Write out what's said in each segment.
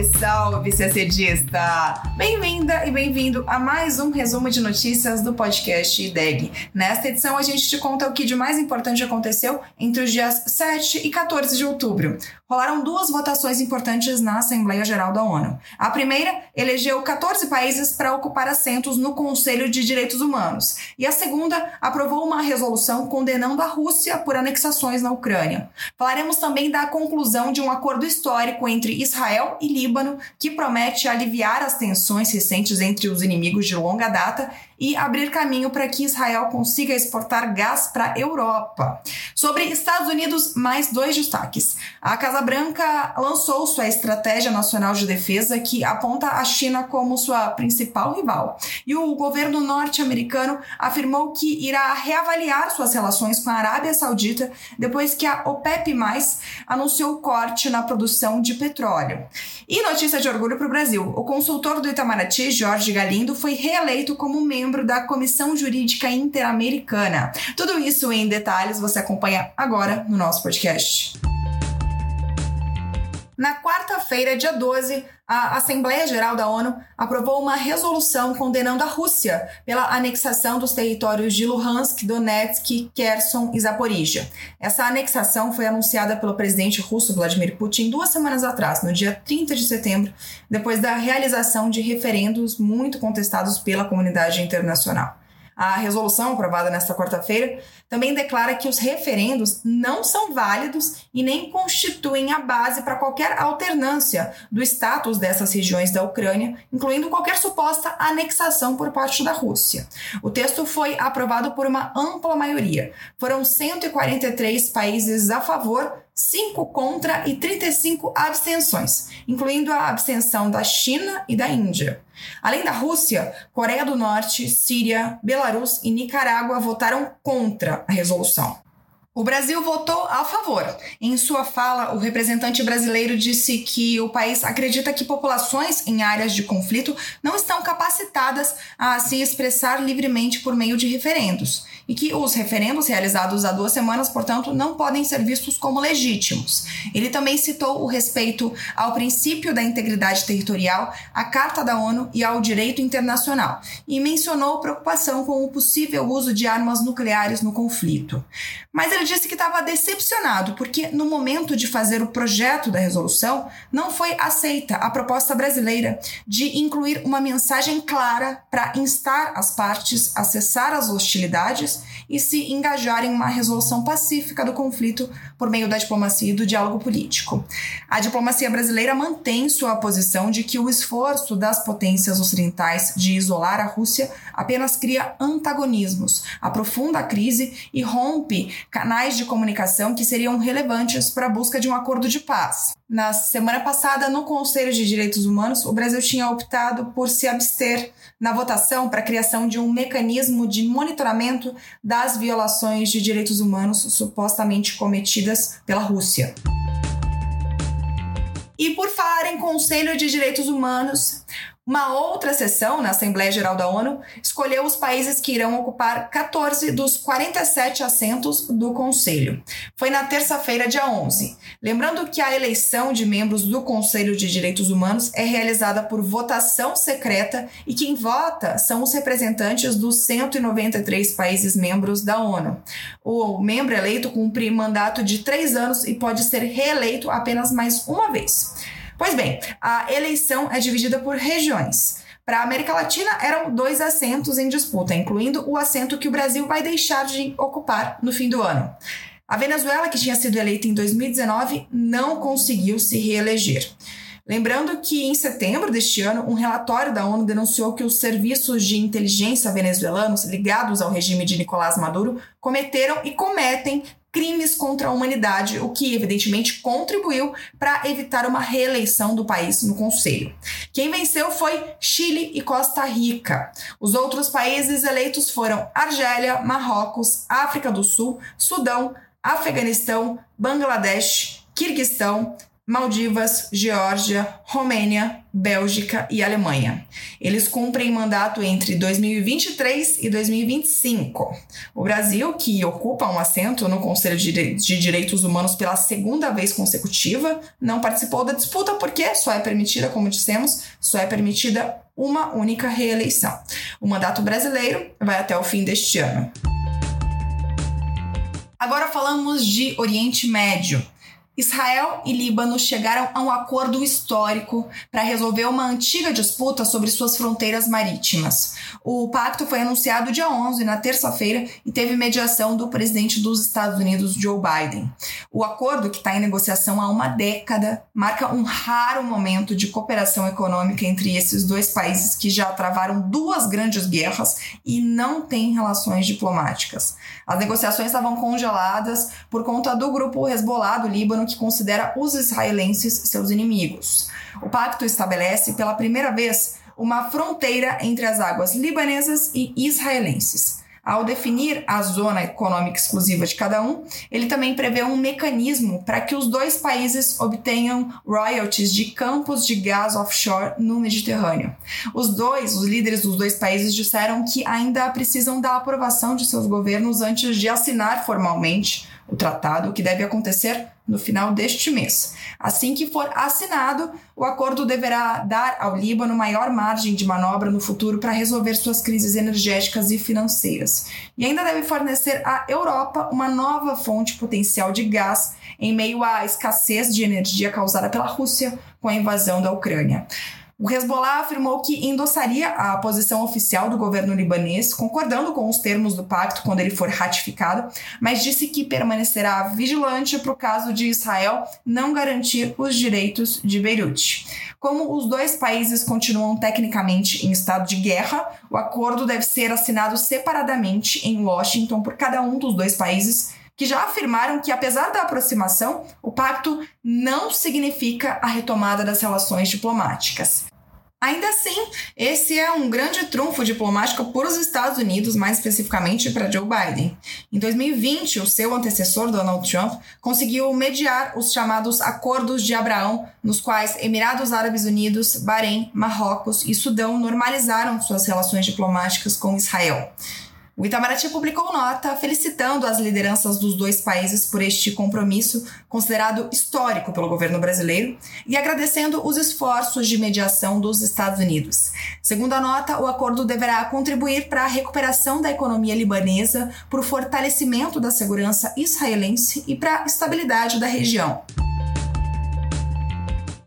Salve, salve, CCDista! Bem-vinda e bem-vindo a mais um resumo de notícias do podcast IDEG. Nesta edição, a gente te conta o que de mais importante aconteceu entre os dias 7 e 14 de outubro. Rolaram duas votações importantes na Assembleia Geral da ONU. A primeira elegeu 14 países para ocupar assentos no Conselho de Direitos Humanos. E a segunda aprovou uma resolução condenando a Rússia por anexações na Ucrânia. Falaremos também da conclusão de um acordo histórico entre Israel e Líbano que promete aliviar as tensões recentes entre os inimigos de longa data e abrir caminho para que Israel consiga exportar gás para a Europa. Sobre Estados Unidos, mais dois destaques. A Casa Branca lançou sua Estratégia Nacional de Defesa, que aponta a China como sua principal rival. E o governo norte-americano afirmou que irá reavaliar suas relações com a Arábia Saudita depois que a OPEP anunciou corte na produção de petróleo. E notícia de orgulho para o Brasil: o consultor do Itamaraty, Jorge Galindo, foi reeleito como membro da Comissão Jurídica Interamericana. Tudo isso em detalhes você acompanha agora no nosso podcast. Na quarta-feira, dia 12, a Assembleia Geral da ONU aprovou uma resolução condenando a Rússia pela anexação dos territórios de Luhansk, Donetsk, Kherson e Zaporizhia. Essa anexação foi anunciada pelo presidente russo Vladimir Putin duas semanas atrás, no dia 30 de setembro, depois da realização de referendos muito contestados pela comunidade internacional. A resolução aprovada nesta quarta-feira também declara que os referendos não são válidos e nem constituem a base para qualquer alternância do status dessas regiões da Ucrânia, incluindo qualquer suposta anexação por parte da Rússia. O texto foi aprovado por uma ampla maioria. Foram 143 países a favor 5 contra e 35 abstenções, incluindo a abstenção da China e da Índia. Além da Rússia, Coreia do Norte, Síria, Belarus e Nicarágua votaram contra a resolução. O Brasil votou a favor. Em sua fala, o representante brasileiro disse que o país acredita que populações em áreas de conflito não estão capacitadas a se expressar livremente por meio de referendos e que os referendos realizados há duas semanas, portanto, não podem ser vistos como legítimos. Ele também citou o respeito ao princípio da integridade territorial, à Carta da ONU e ao direito internacional e mencionou preocupação com o possível uso de armas nucleares no conflito. Mas ele disse que estava decepcionado porque, no momento de fazer o projeto da resolução, não foi aceita a proposta brasileira de incluir uma mensagem clara para instar as partes a cessar as hostilidades e se engajar em uma resolução pacífica do conflito por meio da diplomacia e do diálogo político. A diplomacia brasileira mantém sua posição de que o esforço das potências ocidentais de isolar a Rússia apenas cria antagonismos, aprofunda a crise e rompe canais de comunicação que seriam relevantes para a busca de um acordo de paz. Na semana passada, no Conselho de Direitos Humanos, o Brasil tinha optado por se abster na votação para a criação de um mecanismo de monitoramento das violações de direitos humanos supostamente cometidas pela Rússia. E por falar em Conselho de Direitos Humanos, uma outra sessão na Assembleia Geral da ONU escolheu os países que irão ocupar 14 dos 47 assentos do Conselho. Foi na terça-feira, dia 11. Lembrando que a eleição de membros do Conselho de Direitos Humanos é realizada por votação secreta e quem vota são os representantes dos 193 países membros da ONU. O membro eleito cumpre mandato de três anos e pode ser reeleito apenas mais uma vez. Pois bem, a eleição é dividida por regiões. Para a América Latina, eram dois assentos em disputa, incluindo o assento que o Brasil vai deixar de ocupar no fim do ano. A Venezuela, que tinha sido eleita em 2019, não conseguiu se reeleger. Lembrando que em setembro deste ano, um relatório da ONU denunciou que os serviços de inteligência venezuelanos ligados ao regime de Nicolás Maduro cometeram e cometem crimes contra a humanidade, o que evidentemente contribuiu para evitar uma reeleição do país no Conselho. Quem venceu foi Chile e Costa Rica. Os outros países eleitos foram Argélia, Marrocos, África do Sul, Sudão, Afeganistão, Bangladesh, Quirguistão, Maldivas, Geórgia, Romênia, Bélgica e Alemanha. Eles cumprem mandato entre 2023 e 2025. O Brasil, que ocupa um assento no Conselho de Direitos Humanos pela segunda vez consecutiva, não participou da disputa porque só é permitida, como dissemos, só é permitida uma única reeleição. O mandato brasileiro vai até o fim deste ano. Agora falamos de Oriente Médio. Israel e Líbano chegaram a um acordo histórico para resolver uma antiga disputa sobre suas fronteiras marítimas. O pacto foi anunciado dia 11, na terça-feira, e teve mediação do presidente dos Estados Unidos, Joe Biden. O acordo, que está em negociação há uma década, marca um raro momento de cooperação econômica entre esses dois países que já travaram duas grandes guerras e não têm relações diplomáticas. As negociações estavam congeladas por conta do grupo Hezbollah do Líbano que considera os israelenses seus inimigos. O pacto estabelece pela primeira vez uma fronteira entre as águas libanesas e israelenses. Ao definir a zona econômica exclusiva de cada um, ele também prevê um mecanismo para que os dois países obtenham royalties de campos de gás offshore no Mediterrâneo. Os dois, os líderes dos dois países, disseram que ainda precisam da aprovação de seus governos antes de assinar formalmente o tratado, que deve acontecer no final deste mês. Assim que for assinado, o acordo deverá dar ao Líbano maior margem de manobra no futuro para resolver suas crises energéticas e financeiras. E ainda deve fornecer à Europa uma nova fonte potencial de gás em meio à escassez de energia causada pela Rússia com a invasão da Ucrânia. O Hezbollah afirmou que endossaria a posição oficial do governo libanês, concordando com os termos do pacto quando ele for ratificado, mas disse que permanecerá vigilante para o caso de Israel não garantir os direitos de Beirute. Como os dois países continuam tecnicamente em estado de guerra, o acordo deve ser assinado separadamente em Washington por cada um dos dois países que já afirmaram que, apesar da aproximação, o pacto não significa a retomada das relações diplomáticas. Ainda assim, esse é um grande trunfo diplomático para os Estados Unidos, mais especificamente para Joe Biden. Em 2020, o seu antecessor, Donald Trump, conseguiu mediar os chamados Acordos de Abraão, nos quais Emirados Árabes Unidos, Bahrein, Marrocos e Sudão normalizaram suas relações diplomáticas com Israel. O Itamaraty publicou nota felicitando as lideranças dos dois países por este compromisso, considerado histórico pelo governo brasileiro, e agradecendo os esforços de mediação dos Estados Unidos. Segundo a nota, o acordo deverá contribuir para a recuperação da economia libanesa, para o fortalecimento da segurança israelense e para a estabilidade da região.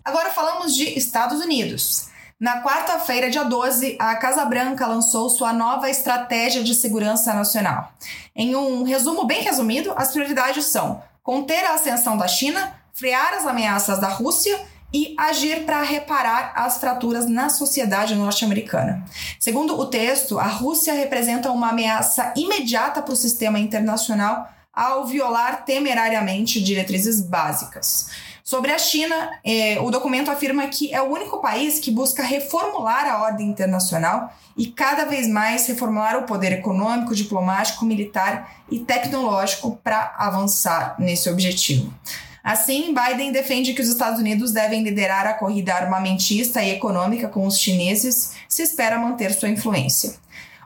Agora falamos de Estados Unidos. Na quarta-feira, dia 12, a Casa Branca lançou sua nova estratégia de segurança nacional. Em um resumo bem resumido, as prioridades são conter a ascensão da China, frear as ameaças da Rússia e agir para reparar as fraturas na sociedade norte-americana. Segundo o texto, a Rússia representa uma ameaça imediata para o sistema internacional ao violar temerariamente diretrizes básicas. Sobre a China, eh, o documento afirma que é o único país que busca reformular a ordem internacional e cada vez mais reformular o poder econômico, diplomático, militar e tecnológico para avançar nesse objetivo. Assim, Biden defende que os Estados Unidos devem liderar a corrida armamentista e econômica com os chineses se espera manter sua influência.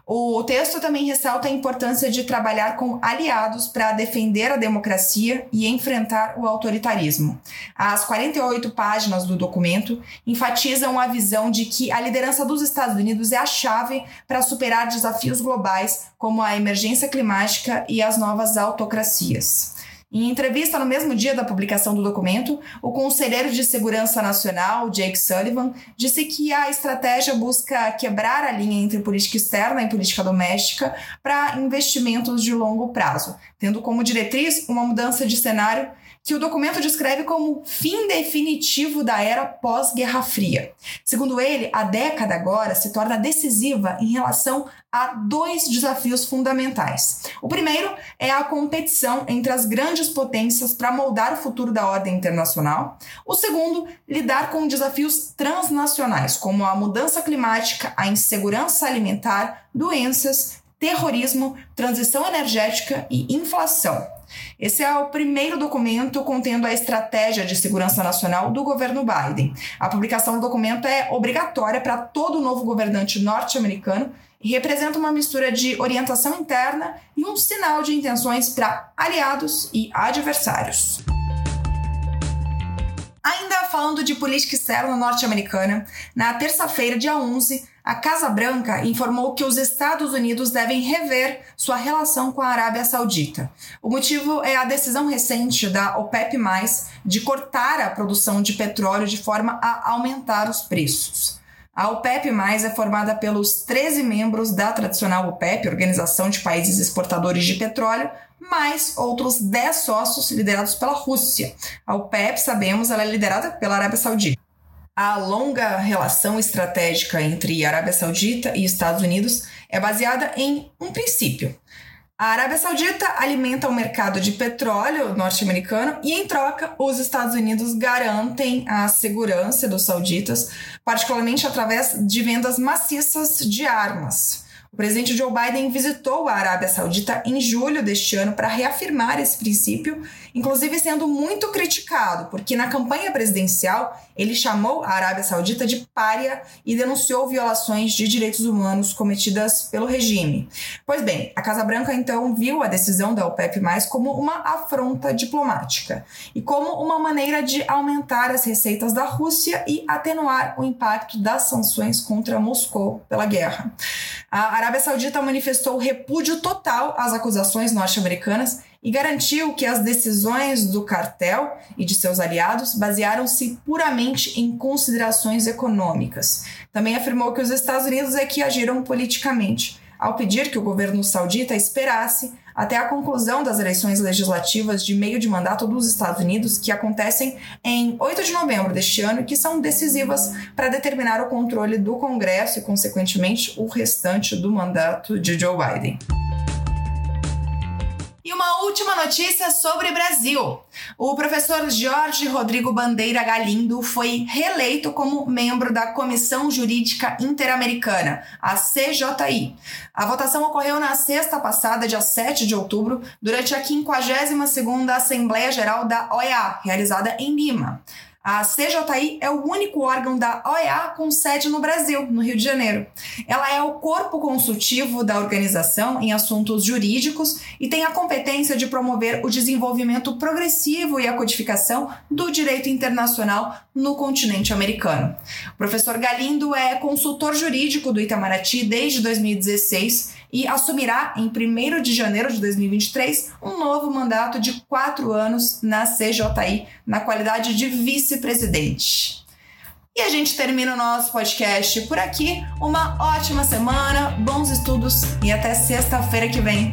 O texto também ressalta a importância de trabalhar com aliados para defender a democracia e enfrentar o autoritarismo. As 48 páginas do documento enfatizam a visão de que a liderança dos Estados Unidos é a chave para superar desafios globais como a emergência climática e as novas autocracias. Em entrevista no mesmo dia da publicação do documento, o conselheiro de Segurança Nacional, Jake Sullivan, disse que a estratégia busca quebrar a linha entre política externa e política doméstica para investimentos de longo prazo, tendo como diretriz uma mudança de cenário que o documento descreve como fim definitivo da era pós-Guerra Fria. Segundo ele, a década agora se torna decisiva em relação a dois desafios fundamentais. O primeiro é a competição entre as grandes potências para moldar o futuro da ordem internacional. O segundo, lidar com desafios transnacionais, como a mudança climática, a insegurança alimentar, doenças, terrorismo, transição energética e inflação. Esse é o primeiro documento contendo a estratégia de segurança nacional do governo Biden. A publicação do documento é obrigatória para todo novo governante norte-americano e representa uma mistura de orientação interna e um sinal de intenções para aliados e adversários. Ainda falando de política externa norte-americana, na terça-feira, dia 11, a Casa Branca informou que os Estados Unidos devem rever sua relação com a Arábia Saudita. O motivo é a decisão recente da OPEP, de cortar a produção de petróleo de forma a aumentar os preços. A OPEP+, é formada pelos 13 membros da tradicional OPEP, Organização de Países Exportadores de Petróleo, mais outros 10 sócios liderados pela Rússia. A OPEP, sabemos, ela é liderada pela Arábia Saudita. A longa relação estratégica entre Arábia Saudita e Estados Unidos é baseada em um princípio. A Arábia Saudita alimenta o mercado de petróleo norte-americano e, em troca, os Estados Unidos garantem a segurança dos sauditas, particularmente através de vendas maciças de armas. O presidente Joe Biden visitou a Arábia Saudita em julho deste ano para reafirmar esse princípio, inclusive sendo muito criticado, porque na campanha presidencial ele chamou a Arábia Saudita de pária e denunciou violações de direitos humanos cometidas pelo regime. Pois bem, a Casa Branca então viu a decisão da OPEP+ como uma afronta diplomática e como uma maneira de aumentar as receitas da Rússia e atenuar o impacto das sanções contra Moscou pela guerra. A Arábia Saudita manifestou repúdio total às acusações norte-americanas e garantiu que as decisões do cartel e de seus aliados basearam-se puramente em considerações econômicas. Também afirmou que os Estados Unidos é que agiram politicamente, ao pedir que o governo saudita esperasse até a conclusão das eleições legislativas de meio de mandato dos Estados Unidos, que acontecem em 8 de novembro deste ano e que são decisivas para determinar o controle do Congresso e, consequentemente, o restante do mandato de Joe Biden. Última notícia sobre Brasil. O professor Jorge Rodrigo Bandeira Galindo foi reeleito como membro da Comissão Jurídica Interamericana, a CJI. A votação ocorreu na sexta passada, dia 7 de outubro, durante a 52ª Assembleia Geral da OEA, realizada em Lima. A CJI é o único órgão da OEA com sede no Brasil, no Rio de Janeiro. Ela é o corpo consultivo da organização em assuntos jurídicos e tem a competência de promover o desenvolvimento progressivo e a codificação do direito internacional no continente americano. O professor Galindo é consultor jurídico do Itamaraty desde 2016 e assumirá em 1 de janeiro de 2023 um novo mandato de quatro anos na CJI, na qualidade de vice-presidente. E a gente termina o nosso podcast por aqui. Uma ótima semana, bons estudos e até sexta-feira que vem.